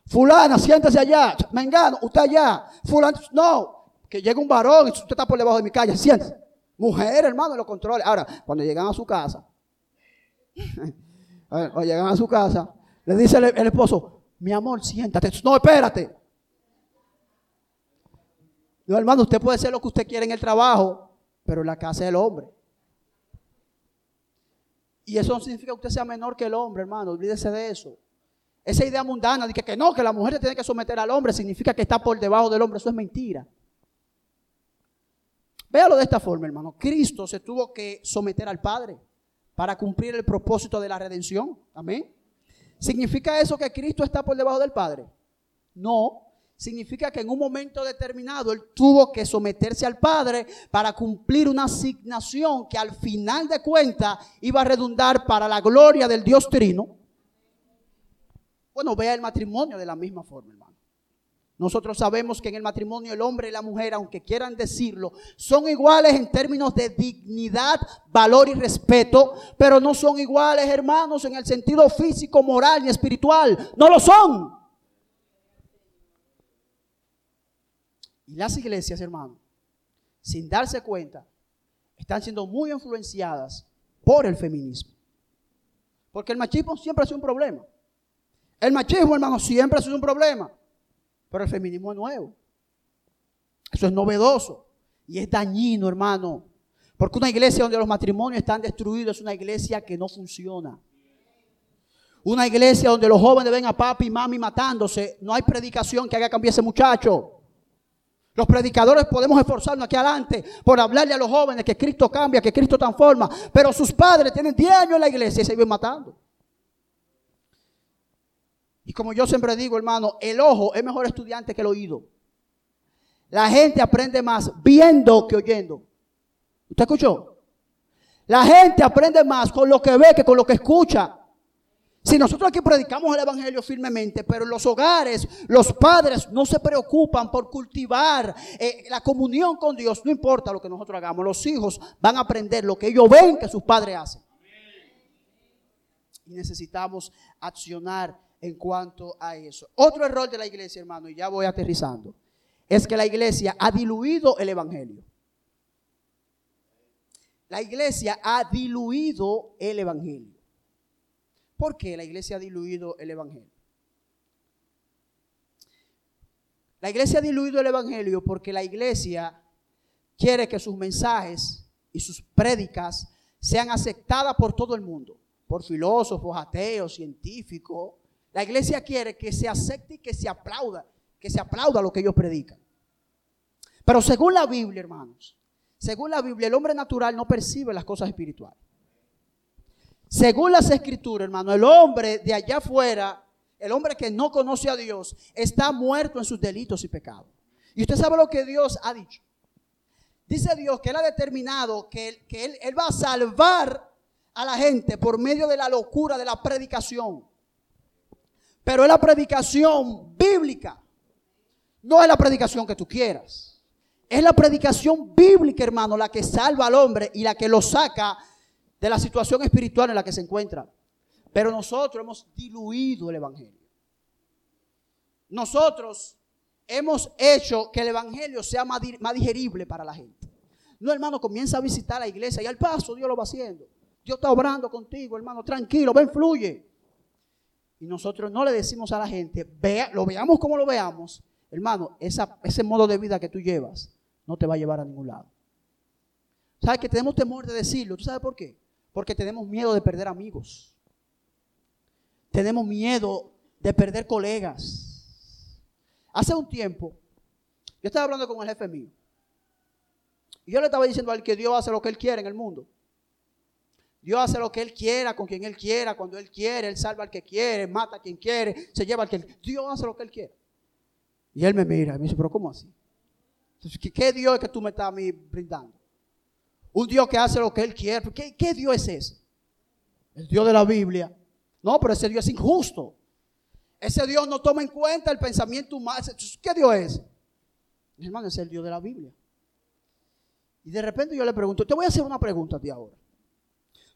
Fulana, siéntese allá. Mengano, usted allá. Fulano, no que llega un varón y usted está por debajo de mi calle, siéntese. Mujer, hermano, lo controle. Ahora, cuando llegan a su casa, o llegan a su casa, le dice el, esposo, mi amor, siéntate. No, espérate. No, hermano, usted puede ser lo que usted quiere en el trabajo, pero la casa es el hombre. Y eso no significa que usted sea menor que el hombre, hermano. Olvídese de eso. Esa idea mundana de que, que no, que la mujer tiene que someter al hombre, significa que está por debajo del hombre. Eso es mentira. Véalo de esta forma, hermano. Cristo se tuvo que someter al Padre para cumplir el propósito de la redención. Amén. ¿Significa eso que Cristo está por debajo del Padre? No. Significa que en un momento determinado Él tuvo que someterse al Padre para cumplir una asignación que al final de cuentas iba a redundar para la gloria del Dios Trino. Bueno, vea el matrimonio de la misma forma, hermano. Nosotros sabemos que en el matrimonio el hombre y la mujer, aunque quieran decirlo, son iguales en términos de dignidad, valor y respeto, pero no son iguales, hermanos, en el sentido físico, moral y espiritual. No lo son. Y las iglesias, hermanos, sin darse cuenta, están siendo muy influenciadas por el feminismo. Porque el machismo siempre ha sido un problema. El machismo, hermano, siempre ha sido un problema. Pero el feminismo es nuevo. Eso es novedoso. Y es dañino, hermano. Porque una iglesia donde los matrimonios están destruidos es una iglesia que no funciona. Una iglesia donde los jóvenes ven a papi y mami matándose, no hay predicación que haga cambiar ese muchacho. Los predicadores podemos esforzarnos aquí adelante por hablarle a los jóvenes que Cristo cambia, que Cristo transforma, pero sus padres tienen 10 años en la iglesia y se viven matando. Y como yo siempre digo, hermano, el ojo es mejor estudiante que el oído. La gente aprende más viendo que oyendo. ¿Usted escuchó? La gente aprende más con lo que ve que con lo que escucha. Si nosotros aquí predicamos el Evangelio firmemente, pero en los hogares los padres no se preocupan por cultivar eh, la comunión con Dios, no importa lo que nosotros hagamos, los hijos van a aprender lo que ellos ven que sus padres hacen. Y necesitamos accionar en cuanto a eso. Otro error de la iglesia, hermano, y ya voy aterrizando, es que la iglesia ha diluido el evangelio. La iglesia ha diluido el evangelio. ¿Por qué la iglesia ha diluido el evangelio? La iglesia ha diluido el Evangelio porque la iglesia quiere que sus mensajes y sus prédicas sean aceptadas por todo el mundo, por filósofos, ateos, científicos. La iglesia quiere que se acepte y que se aplauda, que se aplauda lo que ellos predican. Pero según la Biblia, hermanos, según la Biblia, el hombre natural no percibe las cosas espirituales. Según las escrituras, hermano, el hombre de allá afuera, el hombre que no conoce a Dios, está muerto en sus delitos y pecados. Y usted sabe lo que Dios ha dicho. Dice Dios que Él ha determinado que, él, va a salvar a la gente por medio de la locura de la predicación. Pero es la predicación bíblica. No es la predicación que tú quieras. Es la predicación bíblica, hermano, la que salva al hombre y la que lo saca de la situación espiritual en la que se encuentra. Pero nosotros hemos diluido el Evangelio. Nosotros hemos hecho que el Evangelio sea más, digerible para la gente. No, hermano, comienza a visitar la iglesia y al paso Dios lo va haciendo. Dios está obrando contigo, hermano, tranquilo, ven, fluye. Y nosotros no le decimos a la gente, vea, lo veamos como lo veamos, hermano, ese modo de vida que tú llevas no te va a llevar a ningún lado. ¿Sabes que tenemos temor de decirlo? ¿Tú sabes por qué? Porque tenemos miedo de perder amigos. Tenemos miedo de perder colegas. Hace un tiempo, yo estaba hablando con el jefe mío. Y yo le estaba diciendo a él que Dios hace lo que él quiere en el mundo. Dios hace lo que Él quiera, con quien Él quiera, cuando Él quiere, Él salva al que quiere, mata a quien quiere, se lleva al que Él Dios hace lo que Él quiere. Y Él me mira y me dice, pero ¿cómo así? ¿qué, Dios es que tú me estás a mí brindando? Un Dios que hace lo que Él quiere. ¿Qué, ¿Qué Dios es ese? El Dios de la Biblia. No, pero ese Dios es injusto. Ese Dios no toma en cuenta el pensamiento humano. ¿Qué Dios es? Mi hermano, es el Dios de la Biblia. Y de repente yo le pregunto, te voy a hacer una pregunta a ti ahora.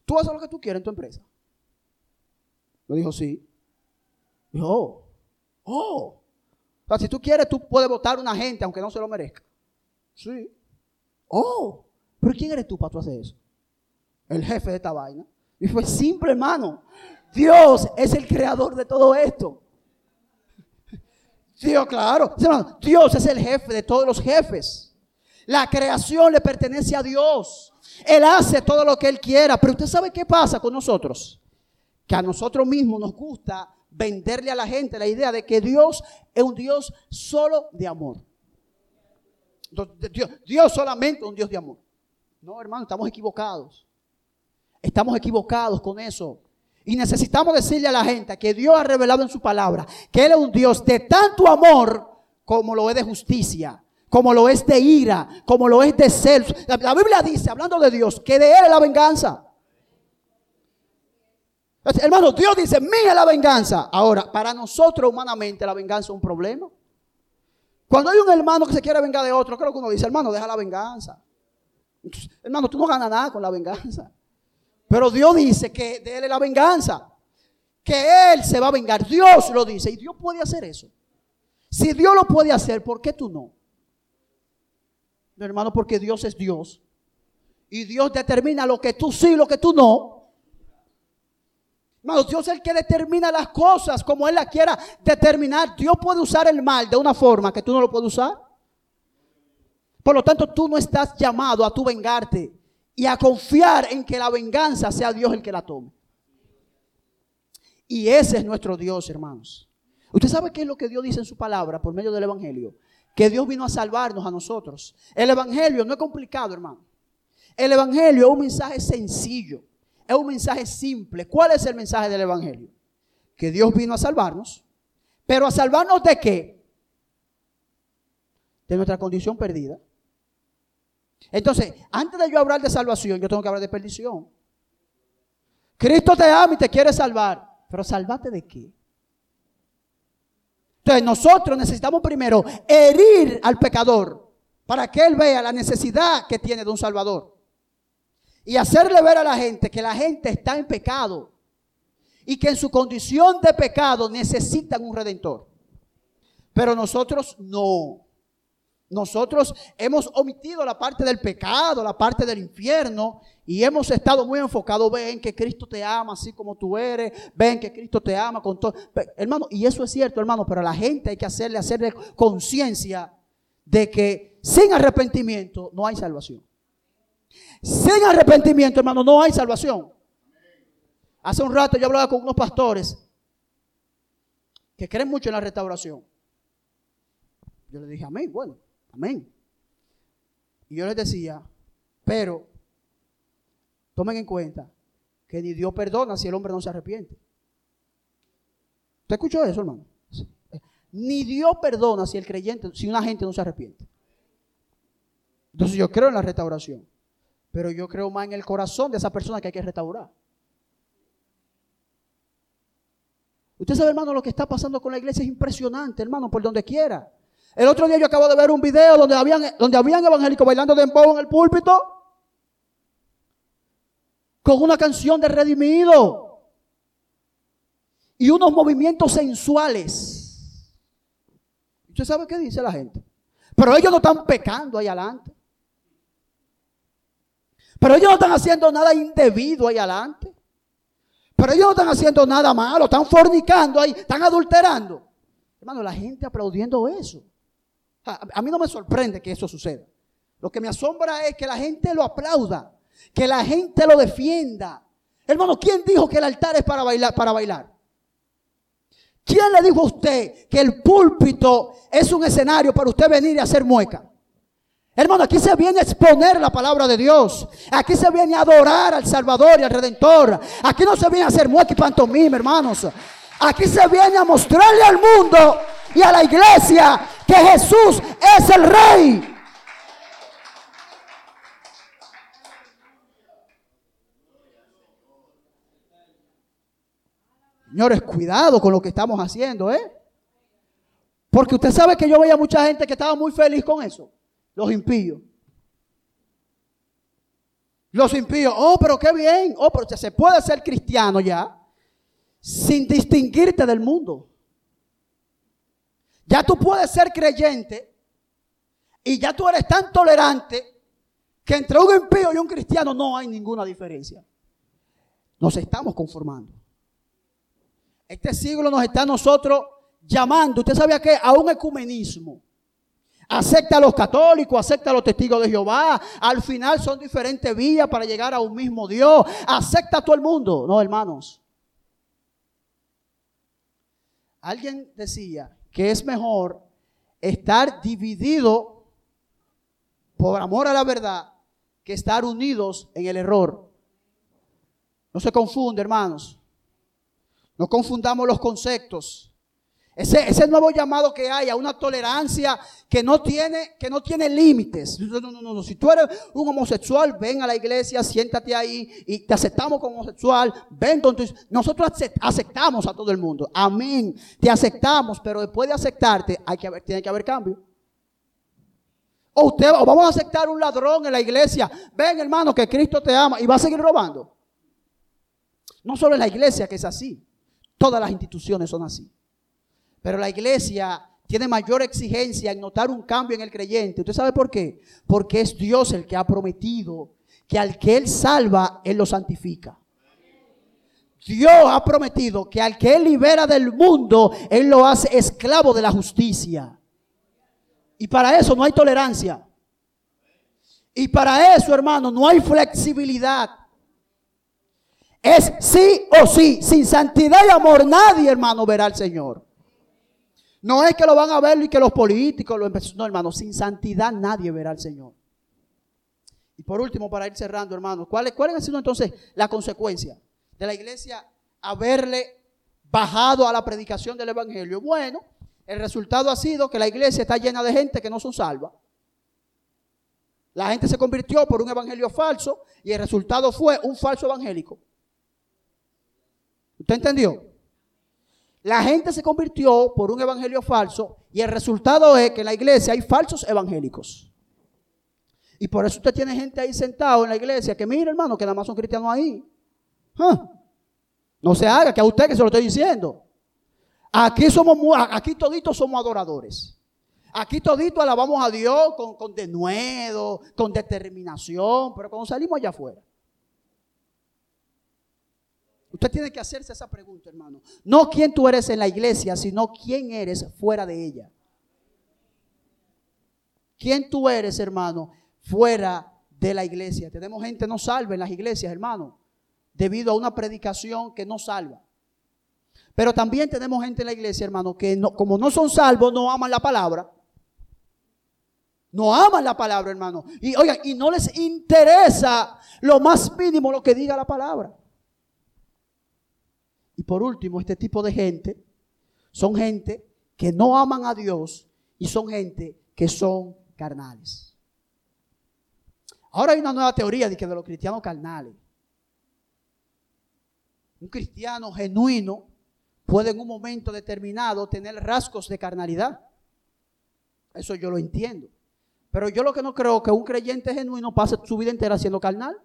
¿Tú haces lo que tú quieres en tu empresa? Me dijo, sí. Dijo, oh, oh. O sea, si tú quieres, tú puedes votar a una gente aunque no se lo merezca. Sí. Oh, pero ¿quién eres tú para tú hacer eso? El jefe de esta vaina. Y fue simple, hermano. Dios es el creador de todo esto. Dios, claro. Dios es el jefe de todos los jefes. La creación le pertenece a Dios. Él hace todo lo que Él quiera. Pero usted sabe qué pasa con nosotros. Que a nosotros mismos nos gusta venderle a la gente la idea de que Dios es un Dios solo de amor. Dios, Dios solamente un Dios de amor. No, hermano, estamos equivocados. Estamos equivocados con eso. Y necesitamos decirle a la gente que Dios ha revelado en su palabra que Él es un Dios de tanto amor como lo es de justicia, como lo es de ira, como lo es de celos. La, Biblia dice, hablando de Dios, que de Él es la venganza. Hermano, Dios dice, mía la venganza. Ahora, para nosotros humanamente la venganza es un problema. Cuando hay un hermano que se quiere vengar de otro, creo que uno dice, hermano, deja la venganza. hermano, tú no ganas nada con la venganza. Pero Dios dice que de Él es la venganza. Que Él se va a vengar. Dios lo dice. Y Dios puede hacer eso. Si Dios lo puede hacer, ¿por qué tú no? Hermano, porque Dios es Dios. Y Dios determina lo que tú sí, lo que tú no. Hermano, Dios es el que determina las cosas como Él las quiera determinar. Dios puede usar el mal de una forma que tú no lo puedes usar. Por lo tanto, tú no estás llamado a tu vengarte y a confiar en que la venganza sea Dios el que la tome. Y ese es nuestro Dios, hermanos. Usted sabe qué es lo que Dios dice en su palabra por medio del Evangelio. Que Dios vino a salvarnos a nosotros. El Evangelio no es complicado, hermano. El Evangelio es un mensaje sencillo. Es un mensaje simple. ¿Cuál es el mensaje del Evangelio? Que Dios vino a salvarnos. Pero a salvarnos de qué? De nuestra condición perdida. Entonces, antes de yo hablar de salvación, yo tengo que hablar de perdición. Cristo te ama y te quiere salvar. Pero salvate de qué? Entonces nosotros necesitamos primero herir al pecador para que él vea la necesidad que tiene de un salvador. Y hacerle ver a la gente que la gente está en pecado y que en su condición de pecado necesitan un redentor. Pero nosotros no. Nosotros hemos omitido la parte del pecado, la parte del infierno, y hemos estado muy enfocados, ven que Cristo te ama así como tú eres, ven que Cristo te ama con todo. Hermano, y eso es cierto, hermano, pero a la gente hay que hacerle, hacerle conciencia de que sin arrepentimiento no hay salvación. Sin arrepentimiento, hermano, no hay salvación. Hace un rato yo hablaba con unos pastores que creen mucho en la restauración. Yo les dije, amén, bueno, amén. Y yo les decía, pero tomen en cuenta que ni Dios perdona si el hombre no se arrepiente. ¿Usted escuchó eso, hermano? Ni Dios perdona si el creyente, si una gente no se arrepiente. Entonces yo creo en la restauración, pero yo creo más en el corazón de esa persona que hay que restaurar. Usted sabe, hermano, lo que está pasando con la iglesia es impresionante, hermano, por donde quiera. El otro día yo acabo de ver un video donde habían, donde habían evangélicos bailando de dembow en el púlpito con una canción de redimido y unos movimientos sensuales. ¿Usted sabe qué dice la gente? Pero ellos no están pecando ahí adelante. Pero ellos no están haciendo nada indebido ahí adelante. Pero ellos no están haciendo nada malo, están fornicando ahí, están adulterando. Hermano, la gente aplaudiendo eso. A, mí no me sorprende que eso suceda. Lo que me asombra es que la gente lo aplauda, que la gente lo defienda. Hermano, ¿quién dijo que el altar es para bailar? Para bailar? ¿Quién le dijo a usted que el púlpito es un escenario para usted venir y hacer mueca? Hermano, aquí se viene a exponer la palabra de Dios. Aquí se viene a adorar al Salvador y al Redentor. Aquí no se viene a hacer mueca y pantomima, hermanos. Aquí se viene a mostrarle al mundo y a la iglesia que Jesús es el Rey. Señores, cuidado con lo que estamos haciendo, ¿eh? Porque usted sabe que yo veía mucha gente que estaba muy feliz con eso. Los impíos. Los impíos, oh, pero qué bien, oh, pero se puede ser cristiano ya sin distinguirte del mundo. Ya tú puedes ser creyente y ya tú eres tan tolerante que entre un impío y un cristiano no hay ninguna diferencia. Nos estamos conformando. Este siglo nos está nosotros llamando, usted sabía que a un ecumenismo. Acepta a los católicos, acepta a los testigos de Jehová. Al final son diferentes vías para llegar a un mismo Dios. Acepta a todo el mundo. No, hermanos. Alguien decía que es mejor estar dividido por amor a la verdad que estar unidos en el error. No se confunde, hermanos. No confundamos los conceptos. Ese, ese nuevo llamado que hay a una tolerancia que no tiene, que no tiene límites. No, no, no, no. Si tú eres un homosexual, ven a la iglesia, siéntate ahí y te aceptamos como homosexual. Ven con Nosotros aceptamos a todo el mundo. Amén. Te aceptamos, pero después de aceptarte, hay que haber, tiene que haber cambio. O usted, o vamos a aceptar un ladrón en la iglesia. Ven, hermano, que Cristo te ama y va a seguir robando. No solo en la iglesia que es así. Todas las instituciones son así. Pero la iglesia tiene mayor exigencia en notar un cambio en el creyente. ¿Usted sabe por qué? Porque es Dios el que ha prometido que al que Él salva, Él lo santifica. Dios ha prometido que al que Él libera del mundo, Él lo hace esclavo de la justicia. Y para eso no hay tolerancia. Y para eso, hermano, no hay flexibilidad. Es sí o sí. Sin santidad y amor nadie, hermano, verá al Señor. No es que lo van a ver y que los políticos lo empezó. No, hermano, sin santidad nadie verá al Señor. Y por último, para ir cerrando, hermano, ¿cuál, cuál ha sido entonces la consecuencia de la iglesia haberle bajado a la predicación del Evangelio? Bueno, el resultado ha sido que la iglesia está llena de gente que no son salva. La gente se convirtió por un evangelio falso y el resultado fue un falso evangélico. ¿Usted entendió? La gente se convirtió por un evangelio falso y el resultado es que en la iglesia hay falsos evangélicos. Y por eso usted tiene gente ahí sentado en la iglesia que mira, hermano, que nada más son cristianos ahí. No se haga, que a usted que se lo estoy diciendo. Aquí somos aquí toditos somos adoradores. Aquí todito alabamos a Dios con, con denuedo, con determinación, pero cuando salimos allá afuera, Usted tiene que hacerse esa pregunta, hermano. No quién tú eres en la iglesia, sino quién eres fuera de ella. ¿Quién tú eres, hermano, fuera de la iglesia? Tenemos gente no salva en las iglesias, hermano, debido a una predicación que no salva. Pero también tenemos gente en la iglesia, hermano, que no, como no son salvos, no aman la palabra. No aman la palabra, hermano. Y oigan, y no les interesa lo más mínimo lo que diga la palabra. Y por último, este tipo de gente son gente que no aman a Dios y son gente que son carnales. Ahora hay una nueva teoría de que de los cristianos carnales. Un cristiano genuino puede en un momento determinado tener rasgos de carnalidad. Eso yo lo entiendo. Pero yo lo que no creo que un creyente genuino pase su vida entera siendo carnal.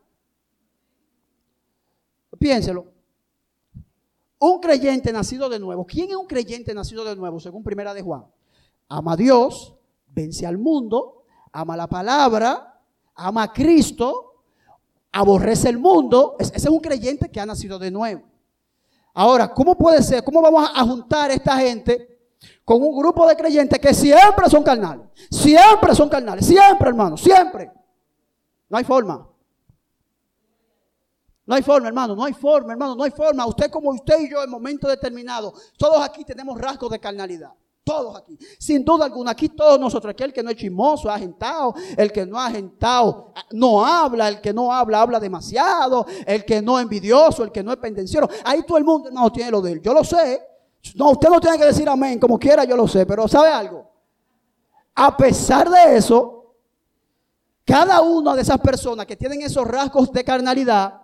Piénselo. Un creyente nacido de nuevo. ¿Quién es un creyente nacido de nuevo? Según Primera de Juan. Ama a Dios, vence al mundo, ama la palabra, ama a Cristo, aborrece el mundo. Ese es un creyente que ha nacido de nuevo. Ahora, ¿cómo puede ser? ¿Cómo vamos a juntar a esta gente con un grupo de creyentes que siempre son carnales? Siempre son carnales, siempre, hermano, siempre. No hay forma. No hay forma, hermano, no hay forma, hermano, no hay forma. Usted como usted y yo en momento determinado, todos aquí tenemos rasgos de carnalidad. Todos aquí. Sin duda alguna, aquí todos nosotros, aquí el que no es chismoso, agentado, el que no ha agentado, no habla, el que no habla, habla demasiado, el que no es envidioso, el que no es pendenciero. Ahí todo el mundo no tiene lo de él. Yo lo sé. No, usted no tiene que decir amén, como quiera, yo lo sé, pero ¿sabe algo? A pesar de eso, cada una de esas personas que tienen esos rasgos de carnalidad,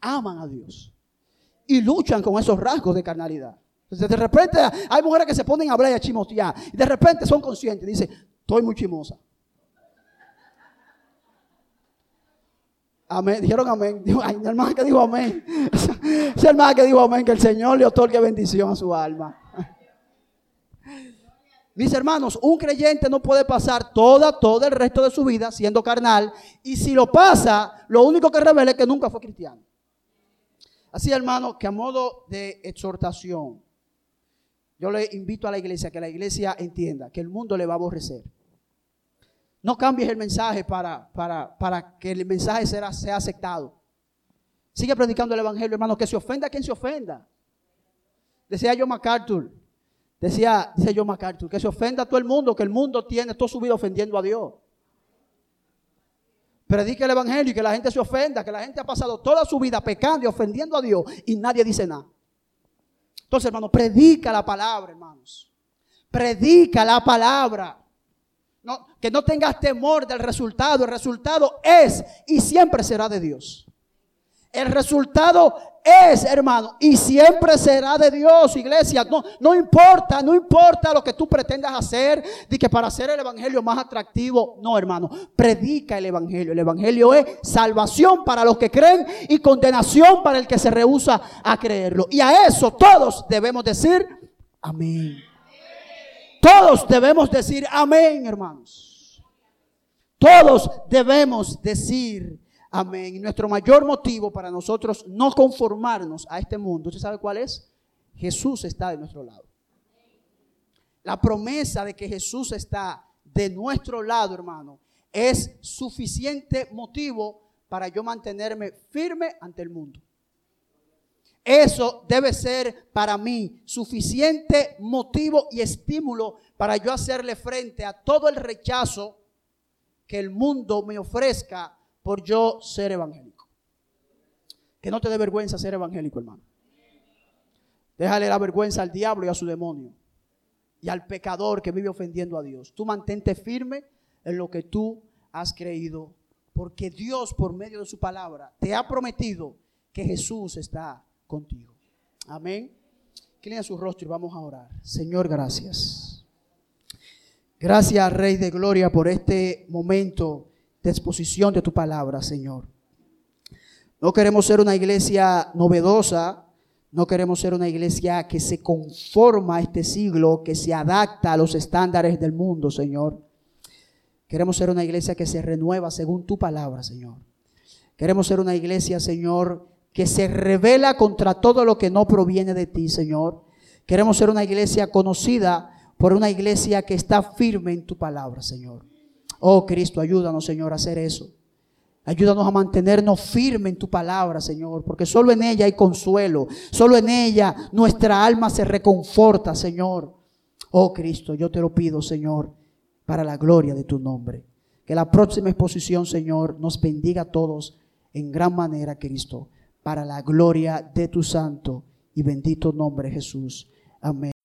aman a Dios y luchan con esos rasgos de carnalidad. Entonces, de repente hay mujeres que se ponen a hablar y a chimotear. Y de repente son conscientes. Dicen, estoy muy chimosa. Amén. Dijeron amén. Dijo, ay, que dijo amén. Ese hermano que dijo amén, que el Señor le otorgue bendición a su alma. Mis hermanos, un creyente no puede pasar toda, todo el resto de su vida siendo carnal. Y si lo pasa, lo único que revela es que nunca fue cristiano. Así, hermano, que a modo de exhortación, yo le invito a la iglesia que la iglesia entienda que el mundo le va a aborrecer. No cambies el mensaje para, para, para que el mensaje sea, sea aceptado. Sigue predicando el evangelio, hermano, que se ofenda a quien se ofenda. Decía yo MacArthur, decía, dice yo MacArthur, que se ofenda a todo el mundo, que el mundo tiene toda su vida ofendiendo a Dios. Predica el evangelio y que la gente se ofenda, que la gente ha pasado toda su vida pecando y ofendiendo a Dios y nadie dice nada. Entonces, hermano, predica la palabra, hermanos. Predica la palabra. No, que no tengas temor del resultado. El resultado es y siempre será de Dios. El resultado es, hermano, y siempre será de Dios, iglesia. No, no importa, no importa lo que tú pretendas hacer, de que para hacer el evangelio más atractivo, no, hermano. Predica el evangelio. El evangelio es salvación para los que creen y condenación para el que se rehúsa a creerlo. Y a eso todos debemos decir amén. Todos debemos decir amén, hermanos. Todos debemos decir Amén. Y nuestro mayor motivo para nosotros no conformarnos a este mundo, ¿usted sabe cuál es? Jesús está de nuestro lado. La promesa de que Jesús está de nuestro lado, hermano, es suficiente motivo para yo mantenerme firme ante el mundo. Eso debe ser para mí suficiente motivo y estímulo para yo hacerle frente a todo el rechazo que el mundo me ofrezca por yo ser evangélico. Que no te dé vergüenza ser evangélico, hermano. Déjale la vergüenza al diablo y a su demonio. Y al pecador que vive ofendiendo a Dios. Tú mantente firme en lo que tú has creído. Porque Dios, por medio de su palabra, te ha prometido que Jesús está contigo. Amén. Que su rostro y vamos a orar. Señor, gracias. Gracias, Rey de Gloria, por este momento de exposición de tu palabra, Señor. No queremos ser una iglesia novedosa, No queremos ser una iglesia que se conforma a este siglo, que se adapta a los estándares del mundo, Señor. Queremos ser una iglesia que se renueva según tu palabra, Señor. Queremos ser una iglesia, Señor, que se revela contra todo lo que no proviene de ti, Señor. Queremos ser una iglesia conocida por una iglesia que está firme en tu palabra, Señor. Oh Cristo, ayúdanos, Señor, a hacer eso. Ayúdanos a mantenernos firmes en tu palabra, Señor, porque solo en ella hay consuelo, solo en ella nuestra alma se reconforta, Señor. Oh Cristo, yo te lo pido, Señor, para la gloria de tu nombre. Que la próxima exposición, Señor, nos bendiga a todos en gran manera, Cristo, para la gloria de tu santo y bendito nombre, Jesús. Amén.